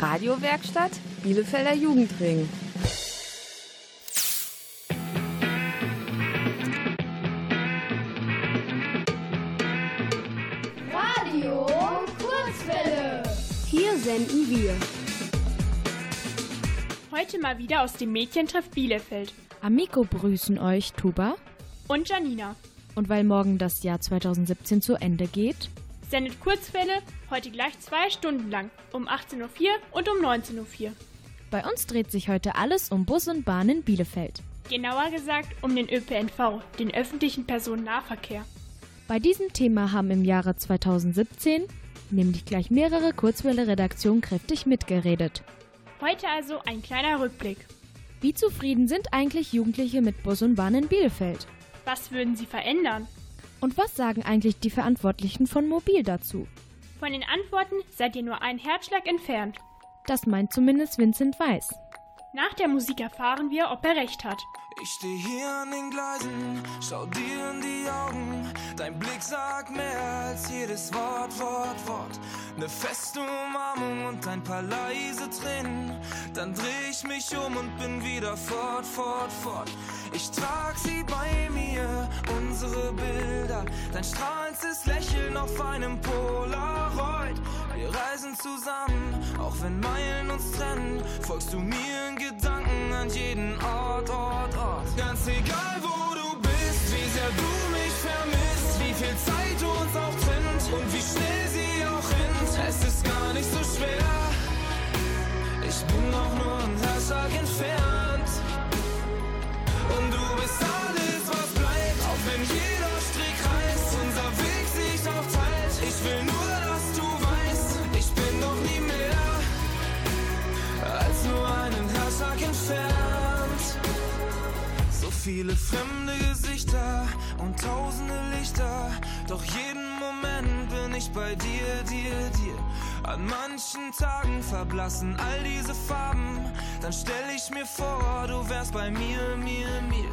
Radiowerkstatt Bielefelder Jugendring. Radio Kurzwelle. Hier senden wir Heute mal wieder aus dem Mädchentreff Bielefeld Amico begrüßen euch Tuba. und Janina. Und weil morgen das Jahr 2017 zu Ende geht, Sendet Kurzwelle heute gleich zwei Stunden lang, um 18.04 Uhr und um 19.04 Uhr. bei uns dreht sich heute alles um Bus und Bahn in Bielefeld. Genauer gesagt um den ÖPNV, den öffentlichen Personennahverkehr. Bei diesem Thema haben im Jahre 2017 nämlich gleich mehrere Kurzwelle-Redaktionen kräftig mitgeredet. Heute also ein kleiner Rückblick. Wie zufrieden sind eigentlich Jugendliche mit Bus und Bahn in Bielefeld? Was würden sie verändern? Und was sagen eigentlich die Verantwortlichen von Mobil dazu? Von den Antworten seid ihr nur einen Herzschlag entfernt. Das meint zumindest Vincent Weiß. Nach der Musik erfahren wir, ob er recht hat. Ich steh hier an den Gleisen, schau dir in die Augen. Dein Blick sagt mehr als jedes Wort, Wort, Wort. Ne feste Umarmung und ein paar leise Tränen. Dann dreh ich mich um und bin wieder fort, fort, fort. Ich trag sie bei mir, unsere Bilder. Dein strahlendes Lächeln auf einem Polaroid. Wir reisen zusammen, auch wenn Meilen uns trennen. Folgst du mir in Gedanken an jeden Ort, Ort, Ort. Ganz egal, wo du bist, manchen Tagen verblassen all diese Farben, dann stell ich mir vor, du wärst bei mir, mir, mir.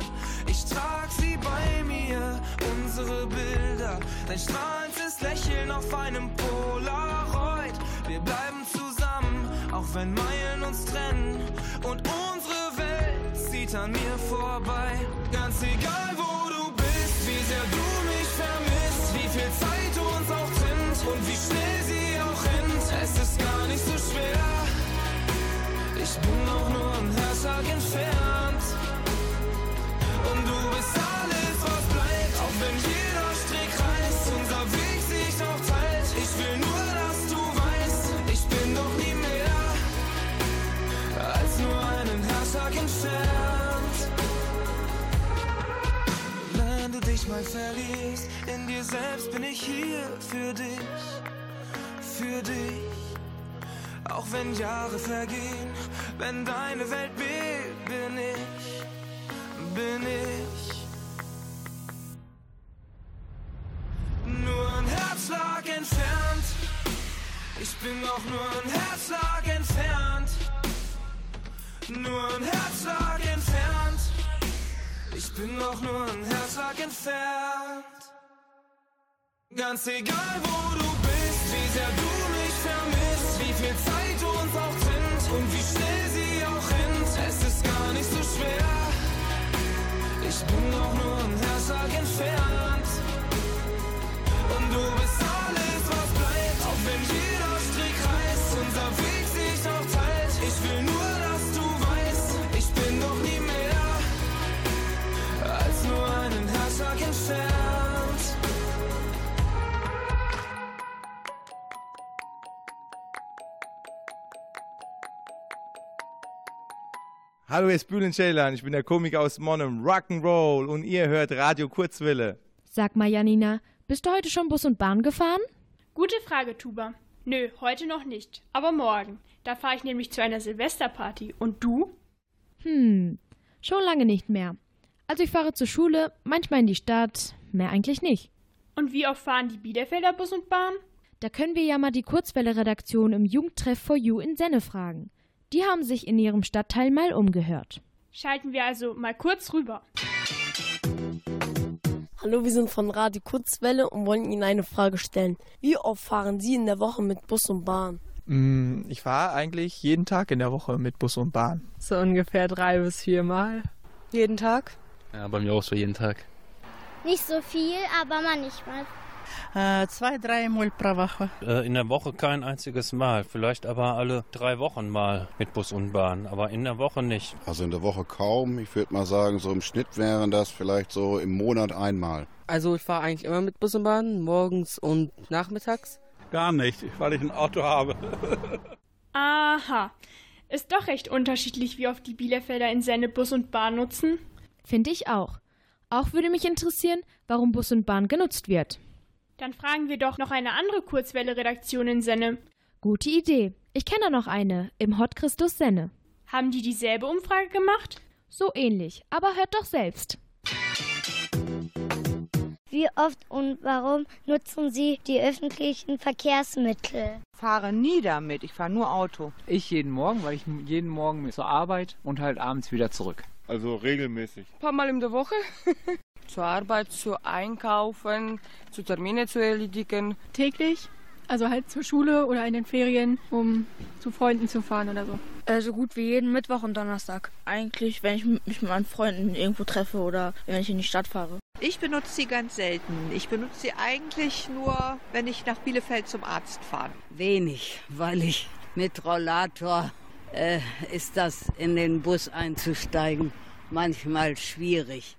Ich trag sie bei mir, unsere Bilder, dein strahlendes Lächeln auf einem Polaroid. Wir bleiben zusammen, auch wenn Meilen uns trennen und unsere Welt zieht an mir vorbei. Ganz egal, Ich bin doch nur ein Herzschlag entfernt. Und du bist alles, was bleibt, auch wenn jeder Strick reißt, unser Weg sich auch teilt. Ich will nur, dass du weißt, ich bin doch nie mehr als nur einen Herzschlag entfernt. Wenn du dich mal verliest, in dir selbst bin ich hier für dich, für dich. Auch wenn Jahre vergehen, wenn deine Welt bebt, bin ich, bin ich. Nur ein Herzschlag entfernt. Ich bin auch nur ein Herzschlag entfernt. Nur ein Herzschlag entfernt. Ich bin auch nur ein Herzschlag entfernt. Ganz egal, wo du bist, wie sehr du mich vermisst, wie viel Zeit und wie schnell sie auch rennt. Es ist gar nicht so schwer. Ich bin auch nur ein Herzschlag entfernt. Hallo, hier ist Bülent Ceylan, ich bin der Komiker aus Monum, Rock'n'Roll und ihr hört Radio Kurzwille. Sag mal, Janina, bist du heute schon Bus und Bahn gefahren? Gute Frage, Tuba. Nö, heute noch nicht, aber morgen. Da fahre ich nämlich zu einer Silvesterparty. Und du? Hm, schon lange nicht mehr. Also ich fahre zur Schule, manchmal in die Stadt, mehr eigentlich nicht. Und wie oft fahren die Bielefelder Bus und Bahn? Da können wir ja mal die Kurzwelle-Redaktion im Jugendtreff for You in Senne fragen. Die haben sich in ihrem Stadtteil mal umgehört. Schalten wir also mal kurz rüber. Hallo, wir sind von Radio Kurzwelle und wollen Ihnen eine Frage stellen. Wie oft fahren Sie in der Woche mit Bus und Bahn? Mm, ich fahre eigentlich jeden Tag in der Woche mit Bus und Bahn. So ungefähr drei bis vier Mal. Jeden Tag? Ja, bei mir auch so jeden Tag. Nicht so viel, aber manchmal. Äh, zwei, drei Mal pro Woche. Äh, in der Woche kein einziges Mal. Vielleicht aber alle drei Wochen mal mit Bus und Bahn. Aber in der Woche nicht. Also in der Woche kaum. Ich würde mal sagen, so im Schnitt wären das vielleicht so im Monat einmal. Also ich fahre eigentlich immer mit Bus und Bahn, morgens und nachmittags. Gar nicht, weil ich ein Auto habe. Aha. Ist doch recht unterschiedlich, wie oft die Bielefelder in Senne Bus und Bahn nutzen. Finde ich auch. Auch würde mich interessieren, warum Bus und Bahn genutzt wird. Dann fragen wir doch noch eine andere Kurzwelle-Redaktion in Senne. Gute Idee. Ich kenne noch eine, im Hot Christus Senne. Haben die dieselbe Umfrage gemacht? So ähnlich, aber hört doch selbst. Wie oft und warum nutzen Sie die öffentlichen Verkehrsmittel? Ich fahre nie damit, ich fahre nur Auto. Ich jeden Morgen, weil ich jeden Morgen zur Arbeit und halt abends wieder zurück. Also regelmäßig. Ein paar Mal in der Woche. zur Arbeit, zu einkaufen, zu Termine zu erledigen. Täglich, also halt zur Schule oder in den Ferien, um zu Freunden zu fahren oder so. Äh, so gut wie jeden Mittwoch und Donnerstag. Eigentlich, wenn ich mich mit meinen Freunden irgendwo treffe oder wenn ich in die Stadt fahre. Ich benutze sie ganz selten. Ich benutze sie eigentlich nur, wenn ich nach Bielefeld zum Arzt fahre. Wenig, weil ich mit Rollator äh, ist das in den Bus einzusteigen manchmal schwierig.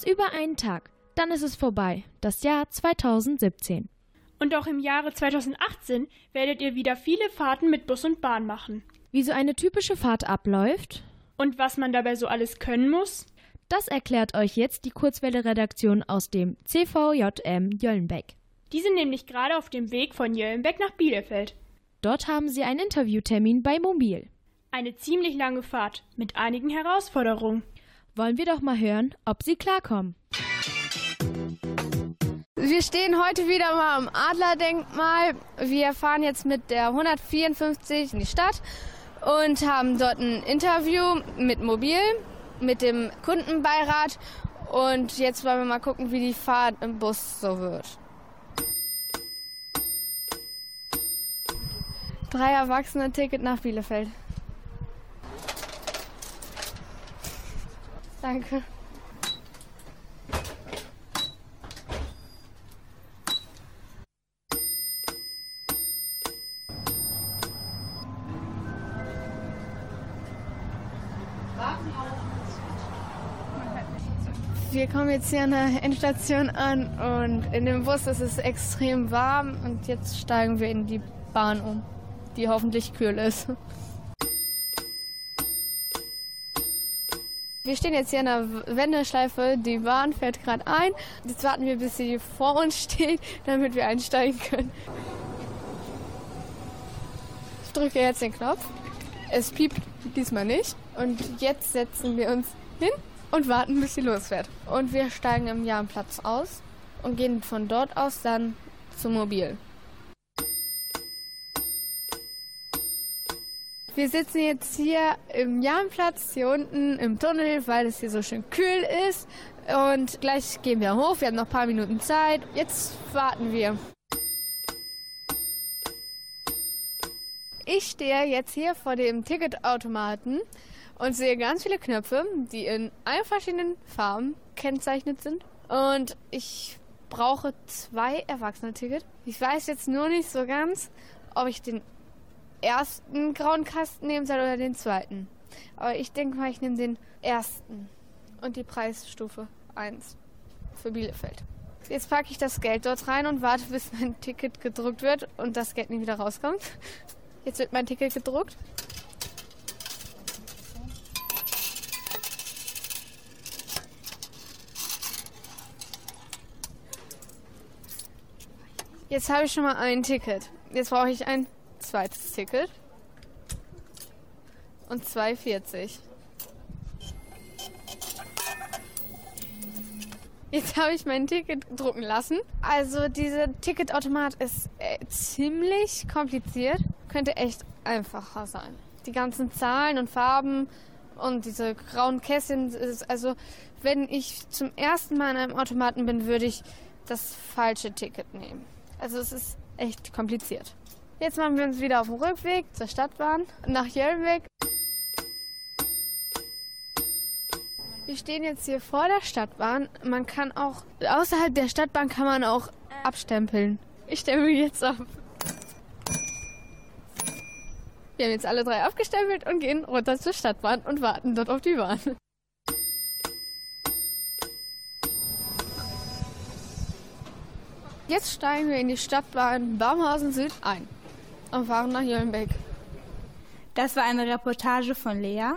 Etwas über einen Tag. Dann ist es vorbei. Das Jahr 2017. Und auch im Jahre 2018 werdet ihr wieder viele Fahrten mit Bus und Bahn machen. Wie so eine typische Fahrt abläuft und was man dabei so alles können muss, das erklärt euch jetzt die Kurzwelle-Redaktion aus dem CVJM Jöllenbeck. Die sind nämlich gerade auf dem Weg von Jöllenbeck nach Bielefeld. Dort haben sie einen Interviewtermin bei Mobil. Eine ziemlich lange Fahrt mit einigen Herausforderungen. Wollen wir doch mal hören, ob sie klarkommen. Wir stehen heute wieder mal am Adlerdenkmal. Wir fahren jetzt mit der 154 in die Stadt und haben dort ein Interview mit Mobil, mit dem Kundenbeirat. Und jetzt wollen wir mal gucken, wie die Fahrt im Bus so wird. Drei Erwachsene Ticket nach Bielefeld. Danke. Wir kommen jetzt hier an der Endstation an und in dem Bus ist es extrem warm und jetzt steigen wir in die Bahn um, die hoffentlich kühl ist. Wir stehen jetzt hier an der Wendeschleife, die Bahn fährt gerade ein. Jetzt warten wir, bis sie vor uns steht, damit wir einsteigen können. Ich drücke jetzt den Knopf. Es piept diesmal nicht. Und jetzt setzen wir uns hin und warten, bis sie losfährt. Und wir steigen im Jahrenplatz aus und gehen von dort aus dann zum Mobil. Wir sitzen jetzt hier im Jahrenplatz, hier unten im Tunnel, weil es hier so schön kühl ist. Und gleich gehen wir hoch. Wir haben noch ein paar Minuten Zeit. Jetzt warten wir. Ich stehe jetzt hier vor dem Ticketautomaten und sehe ganz viele Knöpfe, die in allen verschiedenen Farben kennzeichnet sind. Und ich brauche zwei Erwachsene-Ticket. Ich weiß jetzt nur nicht so ganz, ob ich den ersten grauen Kasten nehmen soll oder den zweiten. Aber ich denke mal, ich nehme den ersten und die Preisstufe 1 für Bielefeld. Jetzt packe ich das Geld dort rein und warte, bis mein Ticket gedruckt wird und das Geld nie wieder rauskommt. Jetzt wird mein Ticket gedruckt. Jetzt habe ich schon mal ein Ticket. Jetzt brauche ich ein zweites Ticket. Und 2,40. Jetzt habe ich mein Ticket drucken lassen. Also dieser Ticketautomat ist äh, ziemlich kompliziert. Könnte echt einfacher sein. Die ganzen Zahlen und Farben und diese grauen Kästchen. also wenn ich zum ersten Mal in einem Automaten bin, würde ich das falsche Ticket nehmen. Also es ist echt kompliziert. Jetzt machen wir uns wieder auf dem Rückweg zur Stadtbahn nach Jöllenweg. Wir stehen jetzt hier vor der Stadtbahn. Man kann auch, außerhalb der Stadtbahn kann man auch abstempeln. Ich stempel jetzt ab. Wir haben jetzt alle drei abgestempelt und gehen runter zur Stadtbahn und warten dort auf die Bahn. Jetzt steigen wir in die Stadtbahn Baumhausen Süd ein und fahren nach Jöllenbeck. Das war eine Reportage von Lea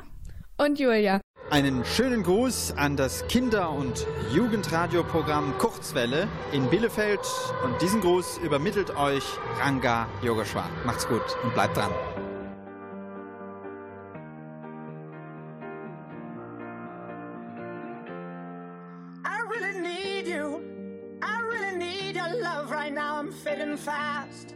und Julia. Einen schönen Gruß an das Kinder- und Jugendradioprogramm Kurzwelle in Bielefeld und diesen Gruß übermittelt euch Ranga Yogeshwar. Macht's gut und bleibt dran. fading fast,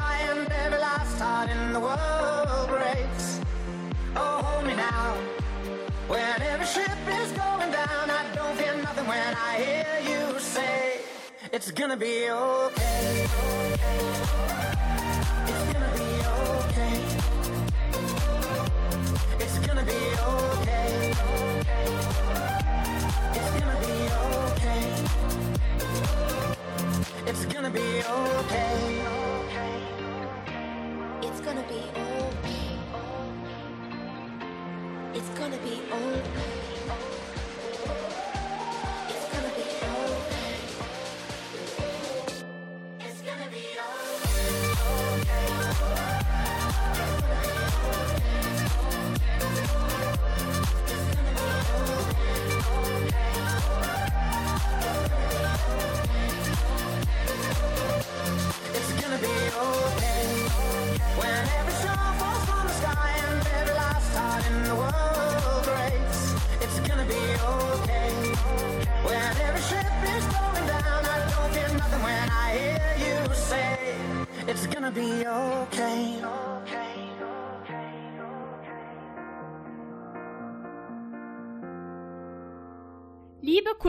And every last heart in the world breaks. Oh, hold me now. When every ship is going down, I don't fear nothing when I hear you say, It's gonna be okay. It's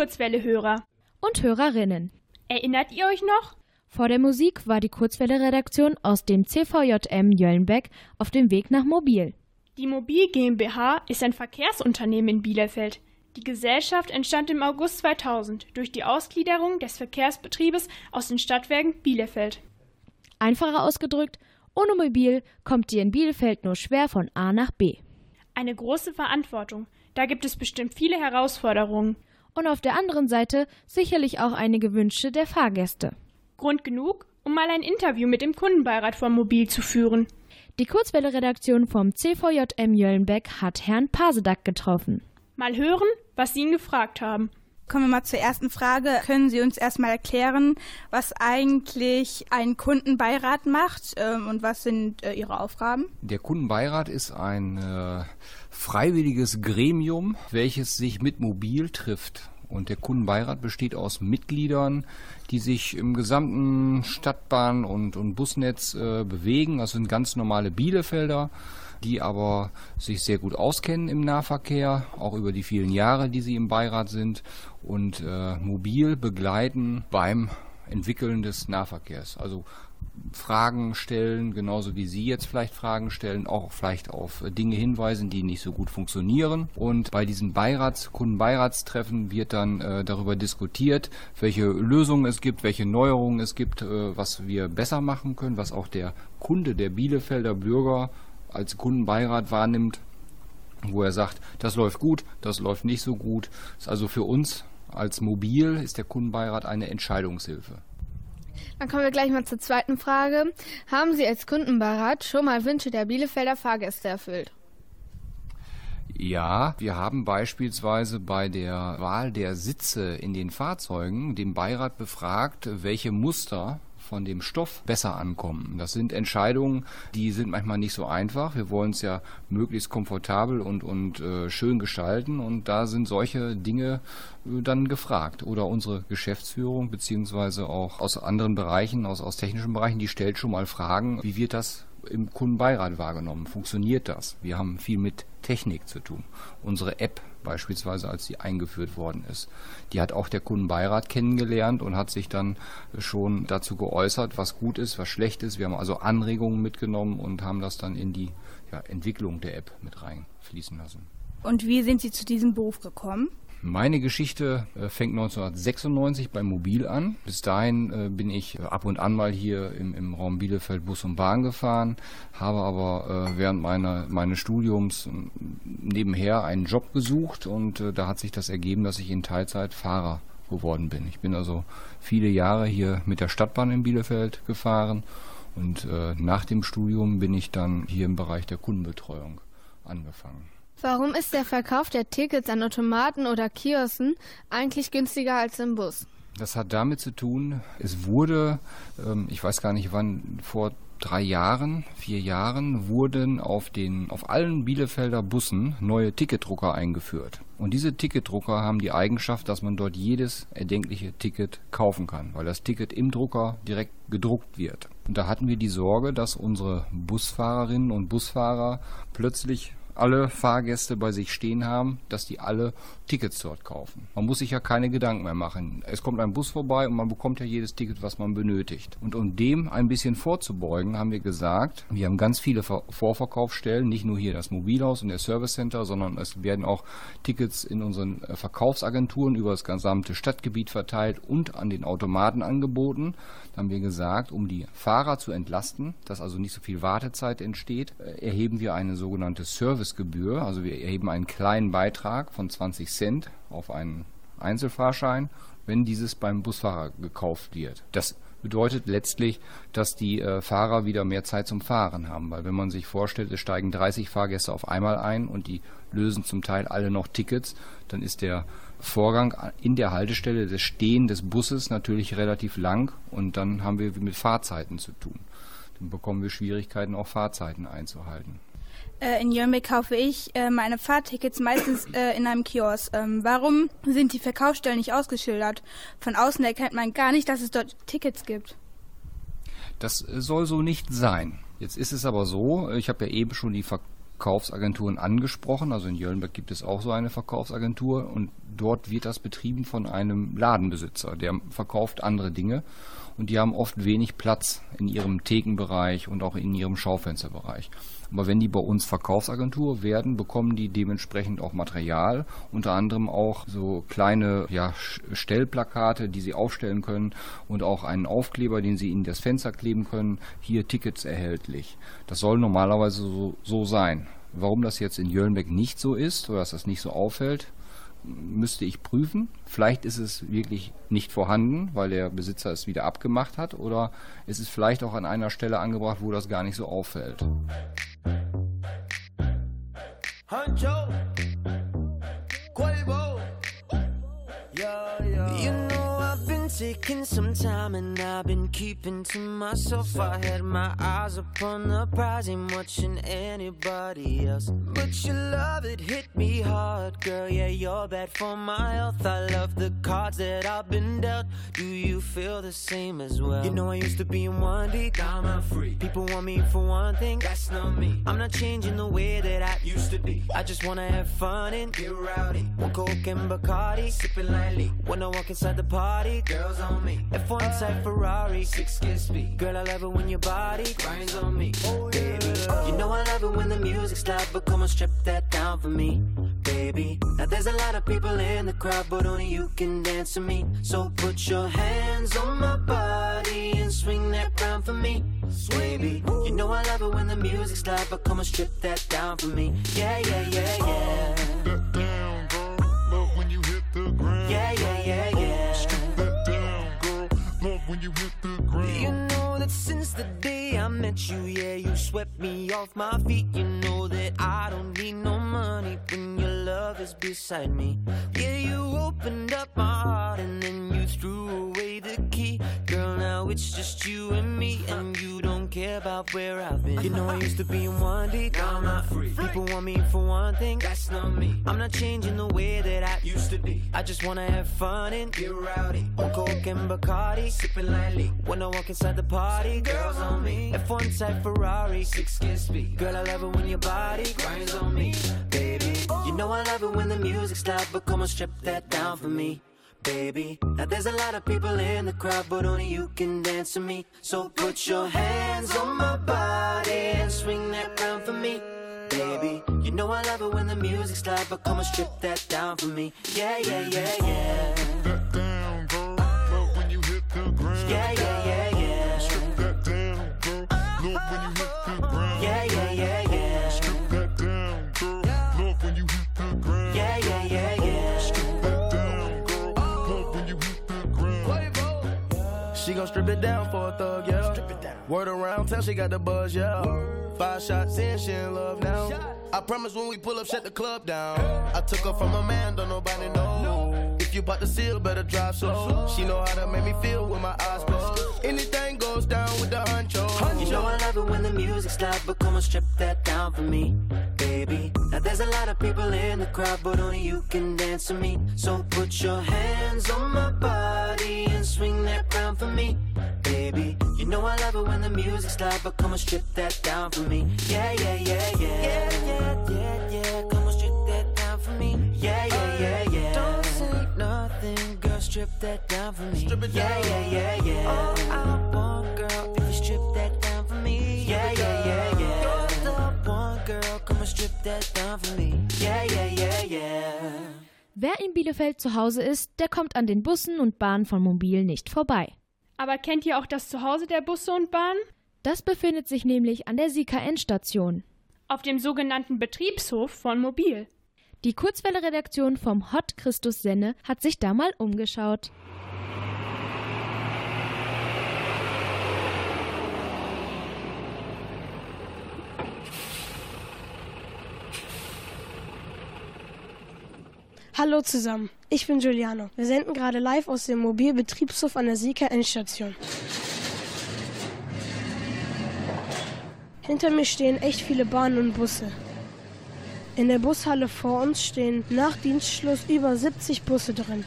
Kurzwelle-Hörer und Hörerinnen, erinnert ihr euch noch? Vor der Musik war die Kurzwelle-Redaktion aus dem CVJM Jöllenbeck auf dem Weg nach Mobil. Die Mobil GmbH ist ein Verkehrsunternehmen in Bielefeld. Die Gesellschaft entstand im August 2000 durch die Ausgliederung des Verkehrsbetriebes aus den Stadtwerken Bielefeld. Einfacher ausgedrückt, ohne Mobil kommt ihr in Bielefeld nur schwer von A nach B. Eine große Verantwortung. Da gibt es bestimmt viele Herausforderungen. Und auf der anderen Seite sicherlich auch einige Wünsche der Fahrgäste. Grund genug, um mal ein Interview mit dem Kundenbeirat von Mobil zu führen. Die Kurzwelle-Redaktion vom CVJM Jöllenbeck hat Herrn Pasedack getroffen. Mal hören, was Sie ihn gefragt haben. Kommen wir mal zur ersten Frage. Können Sie uns erstmal erklären, was eigentlich ein Kundenbeirat macht ähm, und was sind äh, Ihre Aufgaben? Der Kundenbeirat ist ein äh, freiwilliges Gremium, welches sich mit Mobil trifft. Und der Kundenbeirat besteht aus Mitgliedern, die sich im gesamten Stadtbahn- und, und Busnetz äh, bewegen. Das sind ganz normale Bielefelder, die aber sich sehr gut auskennen im Nahverkehr, auch über die vielen Jahre, die sie im Beirat sind und äh, mobil begleiten beim Entwickeln des Nahverkehrs. Also Fragen stellen, genauso wie Sie jetzt vielleicht Fragen stellen, auch vielleicht auf Dinge hinweisen, die nicht so gut funktionieren. Und bei diesen Beirats, Kundenbeiratstreffen wird dann äh, darüber diskutiert, welche Lösungen es gibt, welche Neuerungen es gibt, äh, was wir besser machen können, was auch der Kunde, der Bielefelder Bürger als Kundenbeirat wahrnimmt, wo er sagt, das läuft gut, das läuft nicht so gut. Ist also für uns als Mobil ist der Kundenbeirat eine Entscheidungshilfe. Dann kommen wir gleich mal zur zweiten Frage. Haben Sie als Kundenbeirat schon mal Wünsche der Bielefelder Fahrgäste erfüllt? Ja, wir haben beispielsweise bei der Wahl der Sitze in den Fahrzeugen den Beirat befragt, welche Muster von dem Stoff besser ankommen. Das sind Entscheidungen, die sind manchmal nicht so einfach. Wir wollen es ja möglichst komfortabel und, und äh, schön gestalten und da sind solche Dinge äh, dann gefragt. Oder unsere Geschäftsführung beziehungsweise auch aus anderen Bereichen, aus, aus technischen Bereichen, die stellt schon mal Fragen, wie wird das im Kundenbeirat wahrgenommen? Funktioniert das? Wir haben viel mit Technik zu tun. Unsere App beispielsweise, als sie eingeführt worden ist, die hat auch der Kundenbeirat kennengelernt und hat sich dann schon dazu geäußert, was gut ist, was schlecht ist. Wir haben also Anregungen mitgenommen und haben das dann in die ja, Entwicklung der App mit reinfließen lassen. Und wie sind Sie zu diesem Beruf gekommen? Meine Geschichte äh, fängt 1996 beim Mobil an. Bis dahin äh, bin ich äh, ab und an mal hier im, im Raum Bielefeld Bus und Bahn gefahren, habe aber äh, während meiner, meines Studiums nebenher einen Job gesucht und da hat sich das ergeben, dass ich in Teilzeit Fahrer geworden bin. Ich bin also viele Jahre hier mit der Stadtbahn in Bielefeld gefahren und nach dem Studium bin ich dann hier im Bereich der Kundenbetreuung angefangen. Warum ist der Verkauf der Tickets an Automaten oder Kiosken eigentlich günstiger als im Bus? Das hat damit zu tun, es wurde, ähm, ich weiß gar nicht wann, vor drei Jahren, vier Jahren wurden auf den, auf allen Bielefelder Bussen neue Ticketdrucker eingeführt. Und diese Ticketdrucker haben die Eigenschaft, dass man dort jedes erdenkliche Ticket kaufen kann, weil das Ticket im Drucker direkt gedruckt wird. Und da hatten wir die Sorge, dass unsere Busfahrerinnen und Busfahrer plötzlich alle Fahrgäste bei sich stehen haben, dass die alle Tickets dort kaufen. Man muss sich ja keine Gedanken mehr machen. Es kommt ein Bus vorbei und man bekommt ja jedes Ticket, was man benötigt. Und um dem ein bisschen vorzubeugen, haben wir gesagt, wir haben ganz viele Ver Vorverkaufsstellen, nicht nur hier das Mobilhaus und der Service Center, sondern es werden auch Tickets in unseren äh, Verkaufsagenturen über das gesamte Stadtgebiet verteilt und an den Automaten angeboten. Da haben wir gesagt, um die Fahrer zu entlasten, dass also nicht so viel Wartezeit entsteht, äh, erheben wir eine sogenannte Servicegebühr. Also wir erheben einen kleinen Beitrag von 20 Cent auf einen Einzelfahrschein, wenn dieses beim Busfahrer gekauft wird. Das bedeutet letztlich, dass die äh, Fahrer wieder mehr Zeit zum Fahren haben, weil wenn man sich vorstellt, es steigen 30 Fahrgäste auf einmal ein und die lösen zum Teil alle noch Tickets, dann ist der Vorgang in der Haltestelle des Stehen des Busses natürlich relativ lang und dann haben wir mit Fahrzeiten zu tun. Dann bekommen wir Schwierigkeiten, auch Fahrzeiten einzuhalten. Äh, in Jörnbeck kaufe ich äh, meine Fahrtickets meistens äh, in einem Kiosk. Ähm, warum sind die Verkaufsstellen nicht ausgeschildert? Von außen erkennt man gar nicht, dass es dort Tickets gibt. Das äh, soll so nicht sein. Jetzt ist es aber so, ich habe ja eben schon die Verkaufsagenturen angesprochen. Also in Jöllenberg gibt es auch so eine Verkaufsagentur und dort wird das betrieben von einem Ladenbesitzer, der verkauft andere Dinge und die haben oft wenig Platz in ihrem Thekenbereich und auch in ihrem Schaufensterbereich. Aber wenn die bei uns Verkaufsagentur werden, bekommen die dementsprechend auch Material, unter anderem auch so kleine ja, Stellplakate, die sie aufstellen können und auch einen Aufkleber, den sie in das Fenster kleben können. Hier Tickets erhältlich. Das soll normalerweise so, so sein. Warum das jetzt in Jöllenbeck nicht so ist oder dass das nicht so auffällt, müsste ich prüfen. Vielleicht ist es wirklich nicht vorhanden, weil der Besitzer es wieder abgemacht hat, oder ist es vielleicht auch an einer Stelle angebracht, wo das gar nicht so auffällt. Hancho, taking some time and I've been keeping to myself. I had my eyes upon the prize, ain't watching anybody else. But your love, it hit me hard, girl. Yeah, you're bad for my health. I love the cards that I've been dealt. Do you feel the same as well? You know I used to be in one deep, now I'm free. People want me for one thing, that's not me. I'm not changing the way that I used to be. I just wanna have fun and get rowdy. One coke and Bacardi, sipping lightly. When I walk inside the party, girls on me. F1 type Ferrari, six kiss speed. Girl, I love it when your body grinds on me, oh baby. You know I love it when the music's loud, but come on, strip that down for me, baby. Now there's a lot of people in the crowd, but only you can dance to me. So put your hands on my body and swing that round for me, baby. You know I love it when the music's loud, but come on, strip that down for me. Yeah, yeah, yeah, yeah. Oh, that you hit the ground. You know that since the day I met you, yeah, you swept me off my feet. You know that I don't need no money when your love is beside me. Yeah, you opened up my heart and then you threw away the key. Girl, now it's just you and me, and you don't care about where I've been. You know I used to be in one deep, now I'm not free. People want me for one thing, that's not me. I'm not changing the way that I used to be. I just wanna have fun and get rowdy. On coke and Bacardi, sipping lightly. When I walk inside the party, girls on me. F1 type Ferrari, six kiss speed. Girl, I love it when your body grinds on me, baby. You know I love it when the music's loud, but come on, strip that down for me. Baby, now there's a lot of people in the crowd, but only you can dance to me. So put your hands on my body and swing that round for me, baby. You know I love it when the music's loud, but come and strip that down for me. Yeah, yeah, yeah, yeah. That down, girl. Love when you hit the ground. Yeah, yeah, yeah, yeah. Love when you hit the ground. Yeah, yeah, yeah, yeah. Strip that down, girl. Love when you hit the ground. Yeah, yeah, yeah, yeah. Strip that down, girl. Love when you hit the ground. She gon' strip it down for a thug, yeah. Word around town, she got the buzz, yeah. Five shots in, she in love now. I promise when we pull up, shut the club down. I took her from a man, don't nobody know. You bought the seal, better drive slow. She know how to make me feel with my eyes closed. Anything goes down with the honcho. You know I love it when the music's loud, but come and strip that down for me, baby. Now there's a lot of people in the crowd, but only you can dance to me. So put your hands on my body and swing that round for me, baby. You know I love it when the music's loud, but come and strip that down for me. Yeah, yeah, yeah, yeah. Yeah, yeah, yeah, yeah. Come and strip that down for me. Yeah, yeah. Strip that down for me. Strip it yeah, down. yeah, yeah, yeah. All I want, girl, if you strip that down for me. Yeah, yeah, yeah, yeah. You're the one, girl. Come and strip that down for me. Yeah, yeah, yeah, yeah. Wer in Bielefeld zu Hause ist, der kommt an den Bussen und Bahnen von Mobil nicht vorbei. Aber kennt ihr auch das Zuhause der Busse und Bahnen? Das befindet sich nämlich an der Sieker-Endstation. Auf dem sogenannten Betriebshof von Mobil. Die Kurzwelle-Redaktion vom Hot Christus Senne hat sich da mal umgeschaut. Hallo zusammen, ich bin Giuliano. Wir senden gerade live aus dem Mobilbetriebshof an der Sieker Endstation. Hinter mir stehen echt viele Bahnen und Busse. In der Bushalle vor uns stehen nach Dienstschluss über 70 Busse drin.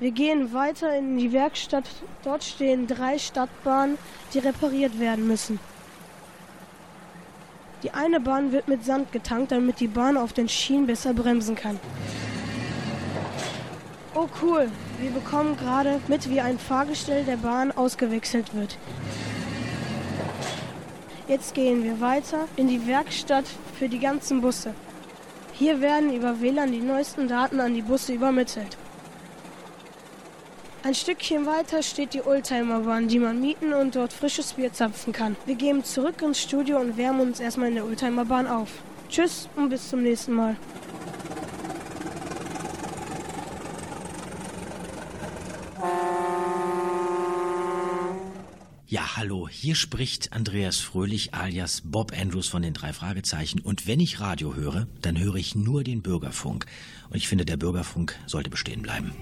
Wir gehen weiter in die Werkstatt. Dort stehen drei Stadtbahnen, die repariert werden müssen. Die eine Bahn wird mit Sand getankt, damit die Bahn auf den Schienen besser bremsen kann. Oh cool, wir bekommen gerade mit, wie ein Fahrgestell der Bahn ausgewechselt wird. Jetzt gehen wir weiter in die Werkstatt für die ganzen Busse. Hier werden über WLAN die neuesten Daten an die Busse übermittelt. Ein Stückchen weiter steht die Oldtimerbahn, die man mieten und dort frisches Bier zapfen kann. Wir gehen zurück ins Studio und wärmen uns erstmal in der Oldtimerbahn auf. Tschüss und bis zum nächsten Mal. Ja, hallo, hier spricht Andreas Fröhlich alias Bob Andrews von den drei Fragezeichen. Und wenn ich Radio höre, dann höre ich nur den Bürgerfunk. Und ich finde, der Bürgerfunk sollte bestehen bleiben.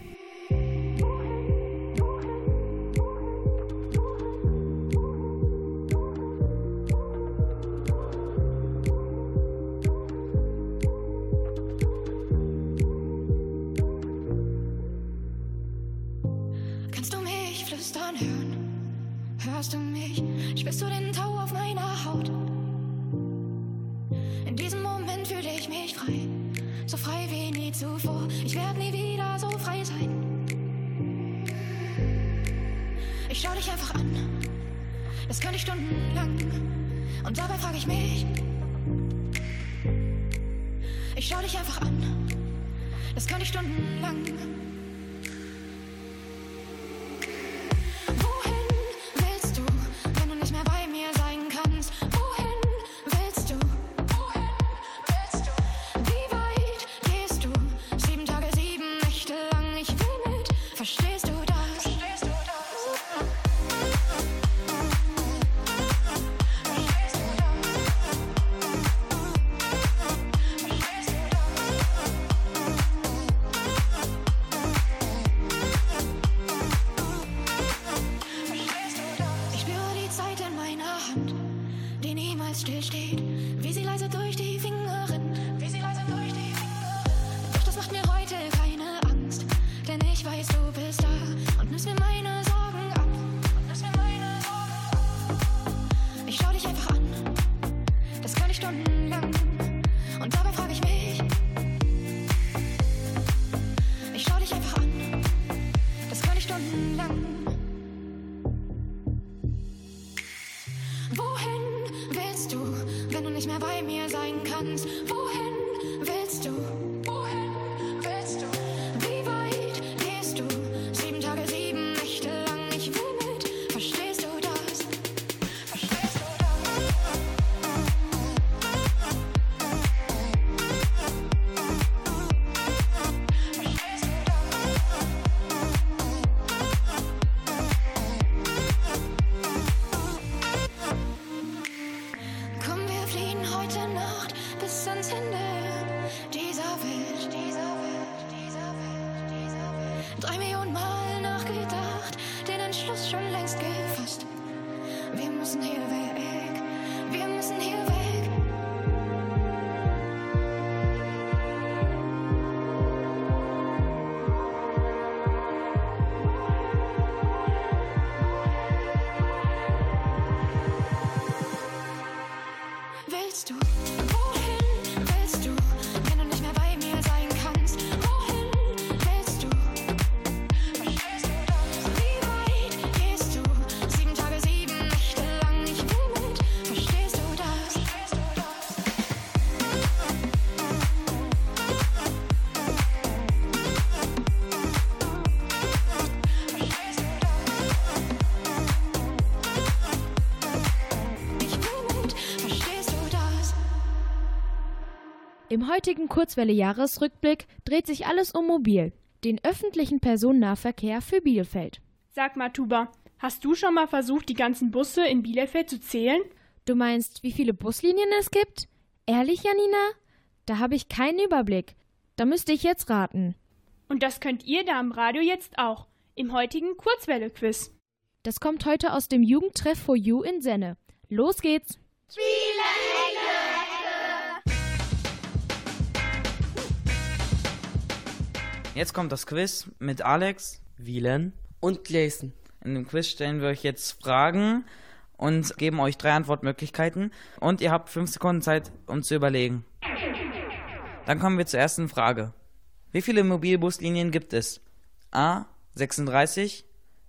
Oh. Heutigen Kurzwelle-Jahresrückblick dreht sich alles um Mobil, den öffentlichen Personennahverkehr für Bielefeld. Sag mal, Tuba, hast du schon mal versucht, die ganzen Busse in Bielefeld zu zählen? Du meinst, wie viele Buslinien es gibt? Ehrlich, Janina? Da habe ich keinen Überblick. Da müsste ich jetzt raten. Und das könnt ihr da am Radio jetzt auch, im heutigen Kurzwelle-Quiz. Das kommt heute aus dem Jugendtreff for You in Senne. Los geht's! Jetzt kommt das Quiz mit Alex, Wielen und Gläsen. In dem Quiz stellen wir euch jetzt Fragen und geben euch drei Antwortmöglichkeiten. Und ihr habt fünf Sekunden Zeit, um zu überlegen. Dann kommen wir zur ersten Frage. Wie viele Mobilbuslinien gibt es? A. 36,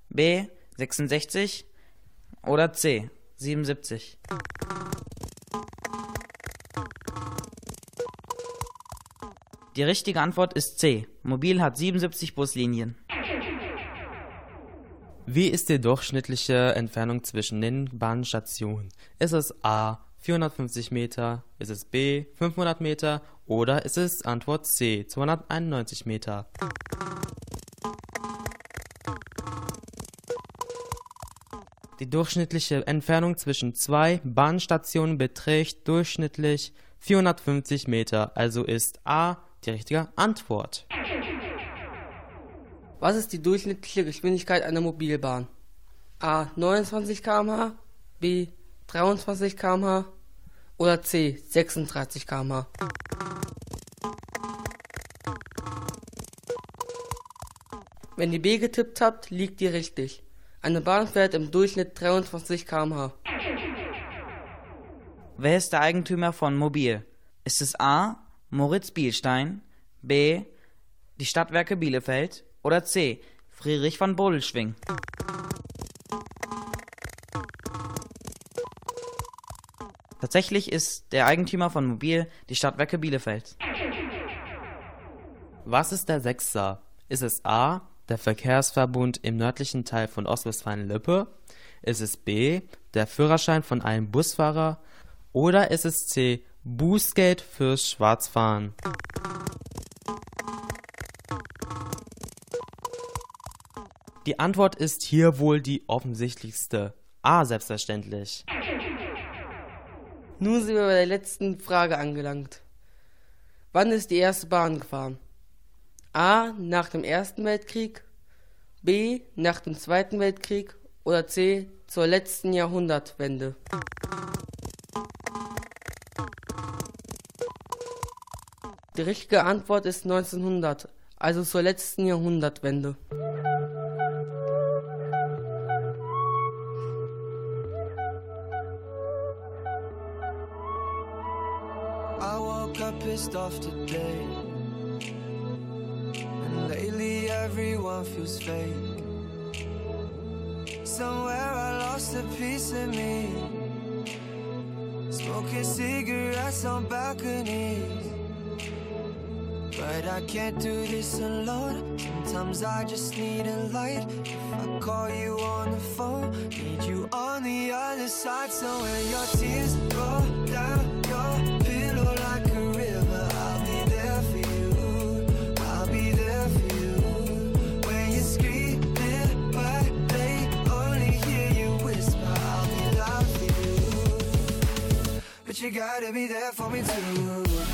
B. 66 oder C. 77? Die richtige Antwort ist C. Mobil hat 77 Buslinien. Wie ist die durchschnittliche Entfernung zwischen den Bahnstationen? Ist es A 450 Meter, ist es B 500 Meter oder ist es Antwort C 291 Meter? Die durchschnittliche Entfernung zwischen zwei Bahnstationen beträgt durchschnittlich 450 Meter, also ist A die richtige Antwort. Was ist die durchschnittliche Geschwindigkeit einer Mobilbahn? A 29 km/h, B 23 km/h oder C 36 km/h? Wenn ihr B getippt habt, liegt ihr richtig. Eine Bahn fährt im Durchschnitt 23 km/h. Wer ist der Eigentümer von Mobil? Ist es A. Moritz Bielstein, B. die Stadtwerke Bielefeld oder C. Friedrich von Bodelschwing? Tatsächlich ist der Eigentümer von Mobil die Stadtwerke Bielefeld. Was ist der Sechser? Ist es A, der Verkehrsverbund im nördlichen Teil von Ostwestfalen-Lippe? Ist es B, der Führerschein von einem Busfahrer? Oder ist es C, Bußgeld fürs Schwarzfahren? Die Antwort ist hier wohl die offensichtlichste. A, selbstverständlich. Nun sind wir bei der letzten Frage angelangt. Wann ist die erste Bahn gefahren? A. Nach dem Ersten Weltkrieg, B. Nach dem Zweiten Weltkrieg oder C. Zur letzten Jahrhundertwende? Die richtige Antwort ist 1900, also zur letzten Jahrhundertwende. I woke up pissed off today. And lately everyone feels fake. Somewhere I lost a piece of me. Smoking cigarettes on balconies. But I can't do this alone. Sometimes I just need a light. If I call you on the phone, need you on the other side. So when your tears roll down your pillow like a river, I'll be there for you. I'll be there for you. When you're screaming, but they only hear you whisper, I'll be loud for you. But you gotta be there for me too.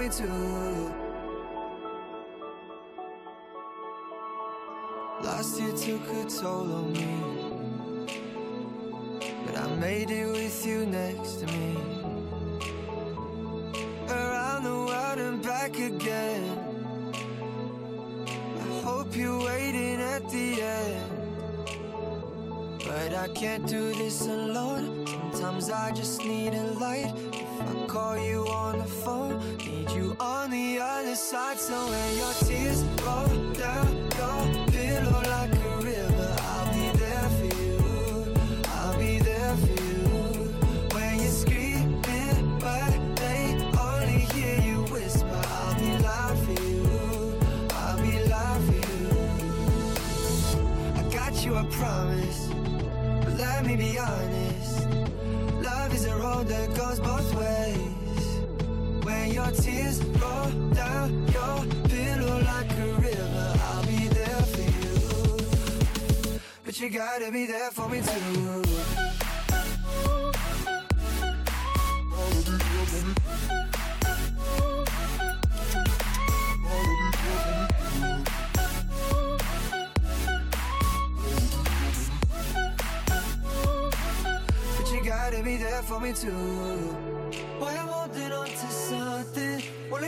Me too. Last year took a toll on me. But I made it with you next to me. Around the world and back again. I hope you're waiting at the end. But I can't do this alone. Sometimes I just need a light. Call you on the phone, need you on the other side. So when your tears roll down your pillow like a river, I'll be there for you. I'll be there for you. When you're screaming, but they only hear you whisper, I'll be loud for you. I'll be loud for you. I got you, I promise. But let me be honest. Love is a road that goes both ways. Your tears roll down your pillow like a river, I'll be there for you. But you gotta be there for me too. But you gotta be there for me too.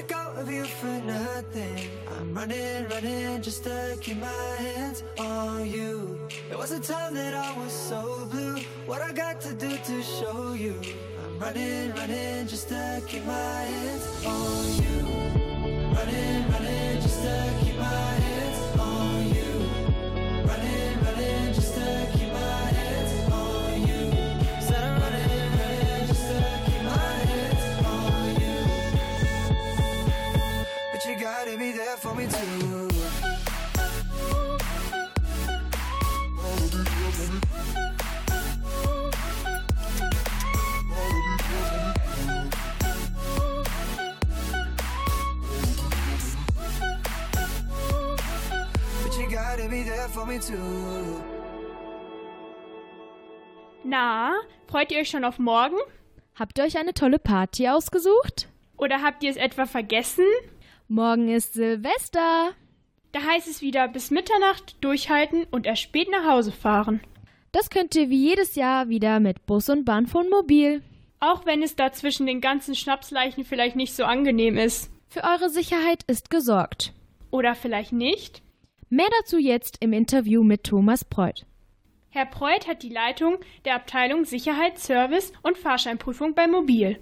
Go you for nothing. I'm running, running just to keep my hands on you. It was a time that I was so blue. What I got to do to show you? I'm running, running just to keep my hands on you. Running, running just to keep my hands freut ihr euch schon auf morgen? Habt ihr euch eine tolle Party ausgesucht? Oder habt ihr es etwa vergessen? Morgen ist Silvester. Da heißt es wieder bis Mitternacht durchhalten und erst spät nach Hause fahren. Das könnt ihr wie jedes Jahr wieder mit Bus und Bahn von Mobil. Auch wenn es da zwischen den ganzen Schnapsleichen vielleicht nicht so angenehm ist. Für eure Sicherheit ist gesorgt. Oder vielleicht nicht? Mehr dazu jetzt im Interview mit Thomas Preuth. Herr Preuth hat die Leitung der Abteilung Sicherheit, Service und Fahrscheinprüfung bei Mobil.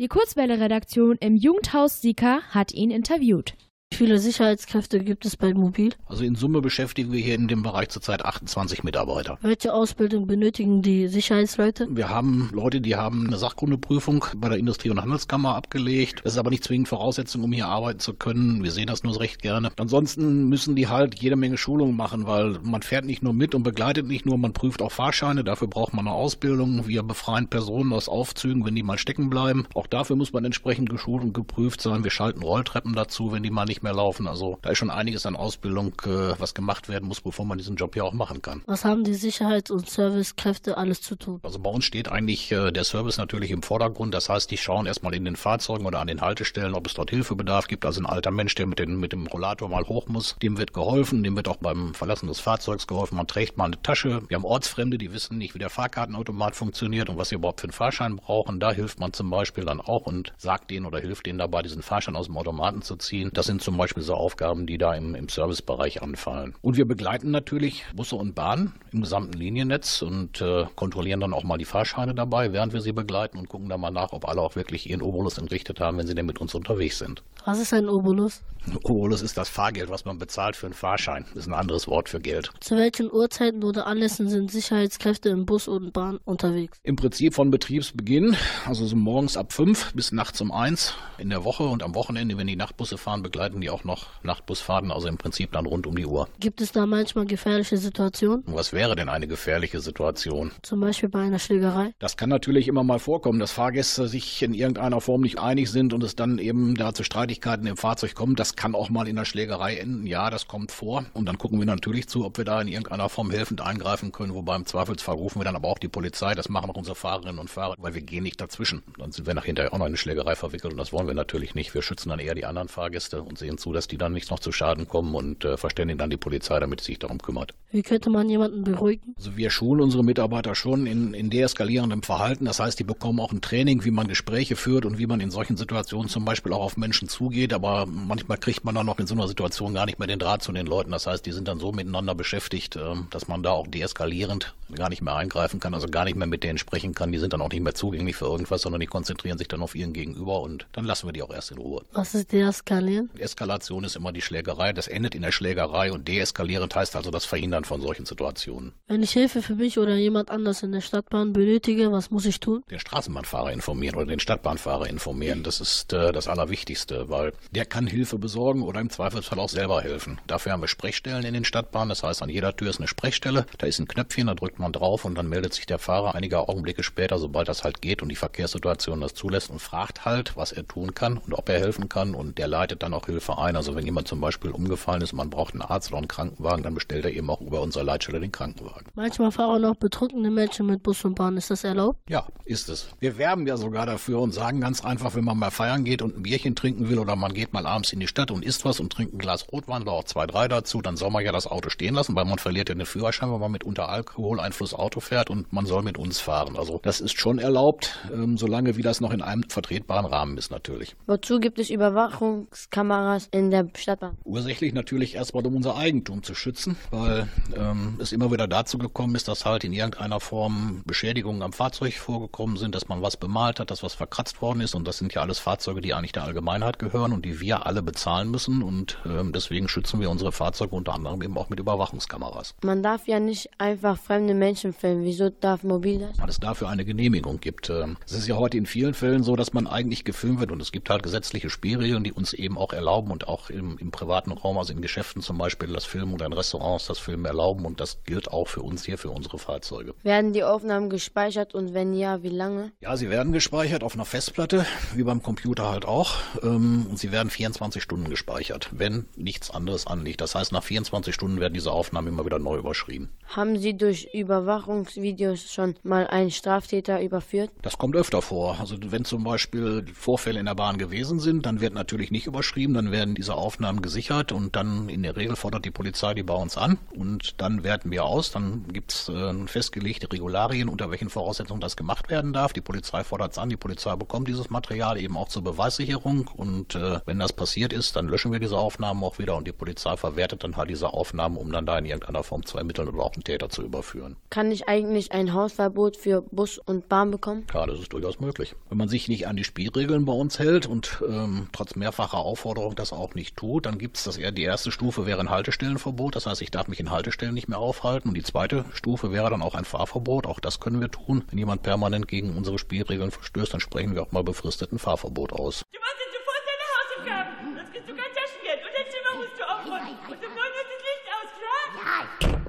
Die Kurzwelle-Redaktion im Jugendhaus Sika hat ihn interviewt. Wie viele Sicherheitskräfte gibt es bei Mobil? Also in Summe beschäftigen wir hier in dem Bereich zurzeit 28 Mitarbeiter. Welche Ausbildung benötigen die Sicherheitsleute? Wir haben Leute, die haben eine Sachkundeprüfung bei der Industrie- und Handelskammer abgelegt. Das ist aber nicht zwingend Voraussetzung, um hier arbeiten zu können. Wir sehen das nur recht gerne. Ansonsten müssen die halt jede Menge Schulungen machen, weil man fährt nicht nur mit und begleitet nicht nur, man prüft auch Fahrscheine. Dafür braucht man eine Ausbildung. Wir befreien Personen aus Aufzügen, wenn die mal stecken bleiben. Auch dafür muss man entsprechend geschult und geprüft sein. Wir schalten Rolltreppen dazu, wenn die mal nicht mehr laufen. Also da ist schon einiges an Ausbildung, äh, was gemacht werden muss, bevor man diesen Job hier auch machen kann. Was haben die Sicherheits- und Servicekräfte alles zu tun? Also bei uns steht eigentlich äh, der Service natürlich im Vordergrund. Das heißt, die schauen erstmal in den Fahrzeugen oder an den Haltestellen, ob es dort Hilfebedarf gibt. Also ein alter Mensch, der mit, den, mit dem Rollator mal hoch muss, dem wird geholfen. Dem wird auch beim Verlassen des Fahrzeugs geholfen. Man trägt mal eine Tasche. Wir haben Ortsfremde, die wissen nicht, wie der Fahrkartenautomat funktioniert und was sie überhaupt für einen Fahrschein brauchen. Da hilft man zum Beispiel dann auch und sagt denen oder hilft denen dabei, diesen Fahrschein aus dem Automaten zu ziehen. Das sind zum Beispiel so Aufgaben, die da im, im Servicebereich anfallen. Und wir begleiten natürlich Busse und Bahnen im gesamten Liniennetz und äh, kontrollieren dann auch mal die Fahrscheine dabei, während wir sie begleiten und gucken dann mal nach, ob alle auch wirklich ihren Obolus entrichtet haben, wenn sie denn mit uns unterwegs sind. Was ist ein Obolus? Obolus ist das Fahrgeld, was man bezahlt für einen Fahrschein. Das ist ein anderes Wort für Geld. Zu welchen Uhrzeiten oder Anlässen sind Sicherheitskräfte im Bus und Bahn unterwegs? Im Prinzip von Betriebsbeginn, also so morgens ab 5 bis nachts um 1 in der Woche und am Wochenende, wenn die Nachtbusse fahren, begleiten die auch noch Nachtbusfahrten, also im Prinzip dann rund um die Uhr. Gibt es da manchmal gefährliche Situationen? Was wäre denn eine gefährliche Situation? Zum Beispiel bei einer Schlägerei? Das kann natürlich immer mal vorkommen, dass Fahrgäste sich in irgendeiner Form nicht einig sind und es dann eben da zu Streitigkeiten im Fahrzeug kommt. Das kann auch mal in der Schlägerei enden. Ja, das kommt vor. Und dann gucken wir natürlich zu, ob wir da in irgendeiner Form helfend eingreifen können. Wobei im Zweifelsfall rufen wir dann aber auch die Polizei. Das machen auch unsere Fahrerinnen und Fahrer, weil wir gehen nicht dazwischen. Dann sind wir nach hinterher auch noch in eine Schlägerei verwickelt und das wollen wir natürlich nicht. Wir schützen dann eher die anderen Fahrgäste und sehen zu, dass die dann nicht noch zu Schaden kommen und äh, verständigen dann die Polizei, damit sie sich darum kümmert. Wie könnte man jemanden beruhigen? Also wir schulen unsere Mitarbeiter schon in, in deeskalierendem Verhalten. Das heißt, die bekommen auch ein Training, wie man Gespräche führt und wie man in solchen Situationen zum Beispiel auch auf Menschen zugeht. Aber manchmal kriegt man dann noch in so einer Situation gar nicht mehr den Draht zu den Leuten. Das heißt, die sind dann so miteinander beschäftigt, äh, dass man da auch deeskalierend gar nicht mehr eingreifen kann, also gar nicht mehr mit denen sprechen kann. Die sind dann auch nicht mehr zugänglich für irgendwas, sondern die konzentrieren sich dann auf ihren Gegenüber und dann lassen wir die auch erst in Ruhe. Was ist deeskalieren? Eskalation ist immer die Schlägerei. Das endet in der Schlägerei und deeskalierend heißt also das Verhindern von solchen Situationen. Wenn ich Hilfe für mich oder jemand anders in der Stadtbahn benötige, was muss ich tun? Den Straßenbahnfahrer informieren oder den Stadtbahnfahrer informieren. Das ist äh, das Allerwichtigste, weil der kann Hilfe besorgen oder im Zweifelsfall auch selber helfen. Dafür haben wir Sprechstellen in den Stadtbahnen. Das heißt, an jeder Tür ist eine Sprechstelle. Da ist ein Knöpfchen, da drückt man drauf und dann meldet sich der Fahrer einige Augenblicke später, sobald das halt geht und die Verkehrssituation das zulässt und fragt halt, was er tun kann und ob er helfen kann und der leitet dann auch Hilfe ein. Also wenn jemand zum Beispiel umgefallen ist und man braucht einen Arzt oder einen Krankenwagen, dann bestellt er eben auch über unsere Leitstelle den Krankenwagen. Manchmal fahren auch betrunkene Menschen mit Bus und Bahn. Ist das erlaubt? Ja, ist es. Wir werben ja sogar dafür und sagen ganz einfach, wenn man mal feiern geht und ein Bierchen trinken will oder man geht mal abends in die Stadt und isst was und trinkt ein Glas Rotwein oder auch zwei, drei dazu, dann soll man ja das Auto stehen lassen, weil man verliert ja den Führerschein, wenn man mit unter Alkoholeinfluss Auto fährt und man soll mit uns fahren. Also das ist schon erlaubt, ähm, solange wie das noch in einem vertretbaren Rahmen ist natürlich. Wozu gibt es Überwachungskameras in der Stadtbahn? Ursächlich natürlich erstmal, um unser Eigentum zu schützen, weil ähm, es immer wieder dazu gekommen ist, dass halt in irgendeiner Form Beschädigungen am Fahrzeug vorgekommen sind, dass man was bemalt hat, dass was verkratzt worden ist und das sind ja alles Fahrzeuge, die eigentlich der Allgemeinheit gehören und die wir alle bezahlen müssen und ähm, deswegen schützen wir unsere Fahrzeuge unter anderem eben auch mit Überwachungskameras. Man darf ja nicht einfach fremde Menschen filmen. Wieso darf mobil das? Weil es dafür eine Genehmigung gibt. Ähm, Es ist ja heute in vielen Fällen so, dass man eigentlich gefilmt wird und es gibt halt gesetzliche Spielregeln, die uns eben auch erlauben und auch im, im privaten Raum, also in Geschäften zum Beispiel das Filmen oder in Restaurants das Filmen erlauben und das gilt auch für uns hier, für unsere Fahrzeuge. Werden die Aufnahmen gespeichert und wenn ja, wie lange? Ja, sie werden gespeichert auf einer Festplatte, wie beim Computer halt auch. Ähm, Und sie werden 24 Stunden gespeichert, wenn nichts anderes anliegt. Das heißt, nach 24 Stunden werden diese Aufnahmen immer wieder neu überschrieben. Haben Sie durch Überwachungsvideos schon mal einen Straftäter überführt? Das kommt öfter vor. Also wenn zum Beispiel Vorfälle in der Bahn gewesen sind, dann wird natürlich nicht überschrieben, dann werden diese Aufnahmen gesichert und dann in der Regel fordert die Polizei die bei uns an und dann werten wir aus. Dann gibt es äh, festgelegte Regularien, unter welchen Voraussetzungen das gemacht werden darf. Die Polizei fordert es an, die Polizei bekommt dieses Material eben auch zur Beweissicherung und äh, wenn das passiert ist, dann löschen wir diese Aufnahmen auch wieder und die Polizei verwertet dann halt diese Aufnahmen, um dann da in irgendeiner Form zu ermitteln oder auch einen Täter zu überführen. Kann ich eigentlich ein Hausverbot für Bus und Bahn bekommen? Ja, das ist durchaus möglich. Wenn man sich nicht an die Spielregeln bei uns hält und ähm, trotz mehrfacher Aufforderung das auch nicht tut, dann gibt es das eher die erste Stufe wäre ein Haltestellenverbot. Das heißt, ich darf mich in Haltestellen nicht mehr aufhalten. Und die zweite Stufe wäre dann auch ein Fahrverbot. Auch das können wir tun. Wenn jemand permanent gegen unsere Spielregeln verstößt, dann sprechen wir auch mal befristeten Fahrverbot aus. Du machst jetzt sofort deine Hausaufgaben. Sonst kriegst du kein Taschengeld. Und dein Zimmer musst du aufräumen. Und um 9 Uhr ist das Licht aus, klar?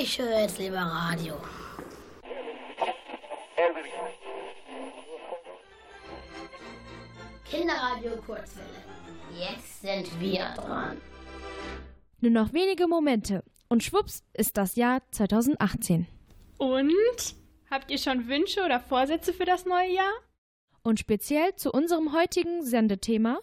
Ich höre jetzt lieber Radio. Kinderradio Kurzwelle. Jetzt sind wir dran. Nur noch wenige Momente und schwupps ist das Jahr 2018. Und? Habt ihr schon Wünsche oder Vorsätze für das neue Jahr? Und speziell zu unserem heutigen Sendethema?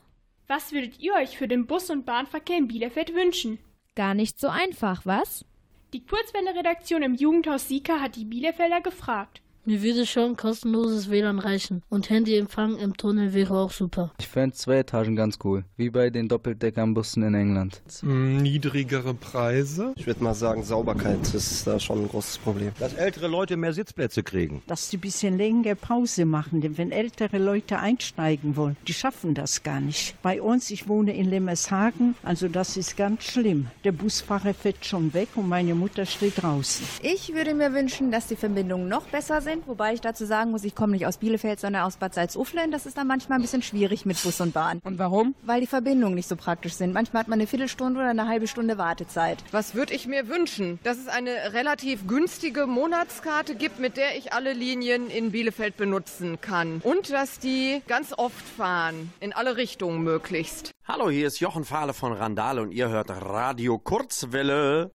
Was würdet ihr euch für den Bus- und Bahnverkehr in Bielefeld wünschen? Gar nicht so einfach, was? Die Kurzwelle-Redaktion im Jugendhaus Sika hat die Bielefelder gefragt. Mir würde schon kostenloses WLAN reichen. Und Handyempfang im Tunnel wäre auch super. Ich fände zwei Etagen ganz cool. Wie bei den Doppeldeckernbussen in England. Niedrigere Preise. Ich würde mal sagen, Sauberkeit ist da schon ein großes Problem. Dass ältere Leute mehr Sitzplätze kriegen. Dass die ein bisschen länger Pause machen. Denn wenn ältere Leute einsteigen wollen, die schaffen das gar nicht. Bei uns, ich wohne in Lemmershagen, also das ist ganz schlimm. Der Busfahrer fährt schon weg und meine Mutter steht draußen. Ich würde mir wünschen, dass die Verbindungen noch besser sind sind, wobei ich dazu sagen muss, ich komme nicht aus Bielefeld, sondern aus Bad Salzuflen. Das ist dann manchmal ein bisschen schwierig mit Bus und Bahn. Und warum? Weil die Verbindungen nicht so praktisch sind. Manchmal hat man eine Viertelstunde oder eine halbe Stunde Wartezeit. Was würde ich mir wünschen? Dass es eine relativ günstige Monatskarte gibt, mit der ich alle Linien in Bielefeld benutzen kann. Und dass die ganz oft fahren, in alle Richtungen möglichst. Hallo, hier ist Jochen Fahle von Randale und ihr hört Radio Kurzwelle.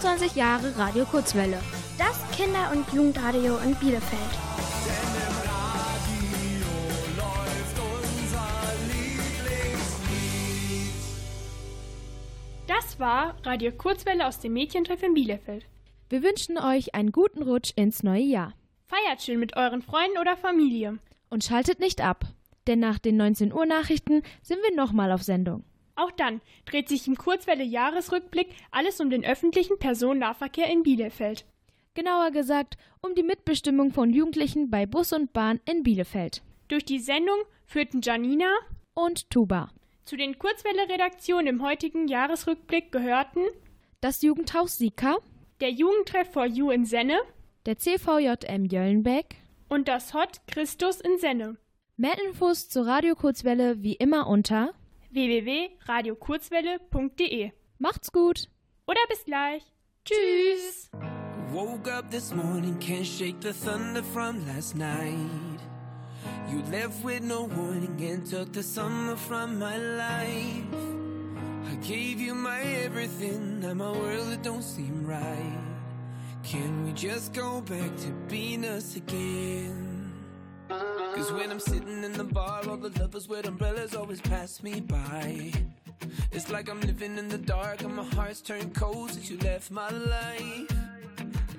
25 Jahre Radio Kurzwelle. Das Kinder- und Jugendradio in Bielefeld. Das war Radio Kurzwelle aus dem Mädchentreff in Bielefeld. Wir wünschen euch einen guten Rutsch ins neue Jahr. Feiert schön mit euren Freunden oder Familie. Und schaltet nicht ab, denn nach den 19 Uhr Nachrichten sind wir nochmal auf Sendung. Auch dann dreht sich im Kurzwelle-Jahresrückblick alles um den öffentlichen Personennahverkehr in Bielefeld. Genauer gesagt um die Mitbestimmung von Jugendlichen bei Bus und Bahn in Bielefeld. Durch die Sendung führten Janina und Tuba. Zu den Kurzwelle-Redaktionen im heutigen Jahresrückblick gehörten das Jugendhaus Sika, der Jugendtreff for You in Senne, der CVJM Jöllenbeck und das Hot Christus in Senne. Mehr Infos zur Radio Kurzwelle wie immer unter www.radiokurzwelle.de. Macht's gut. Oder bis gleich. Tschüss. Woke up this morning, can't shake the thunder from last night. You left with no warning and took the summer from my life. I gave you my everything, now my world it don't seem right. Can we just go back to being us again? Cause when I'm sitting in the bar, all the lovers with umbrellas always pass me by. It's like I'm living in the dark and my heart's turned cold since you left my life.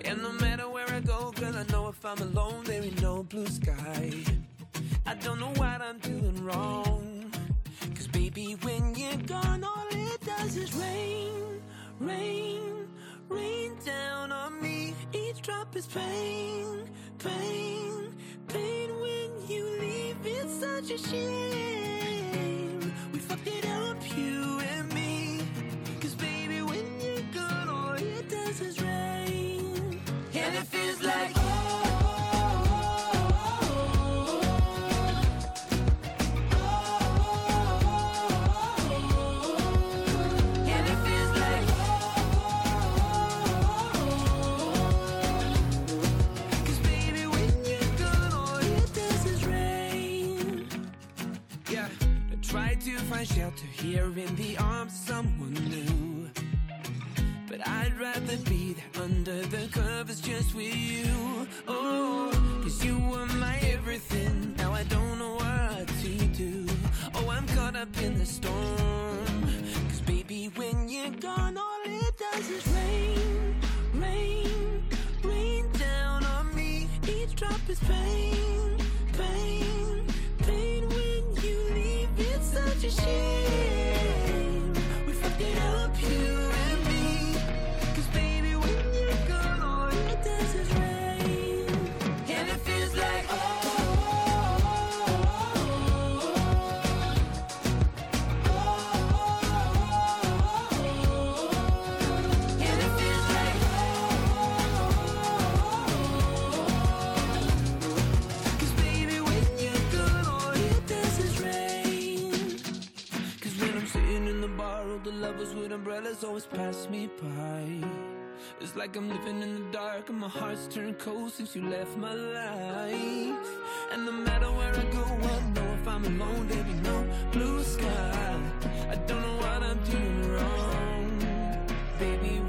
And no matter where I go, girl, I know if I'm alone, there ain't no blue sky. I don't know what I'm doing wrong. Cause baby, when you're gone, all it does is rain, rain, rain down on me. Each drop is pain, pain. 淅淅。It's like I'm living in the dark and my heart's turned cold since you left my life. And no matter where I go, I know if I'm alone, there be no blue sky. I don't know what I'm doing wrong. Baby,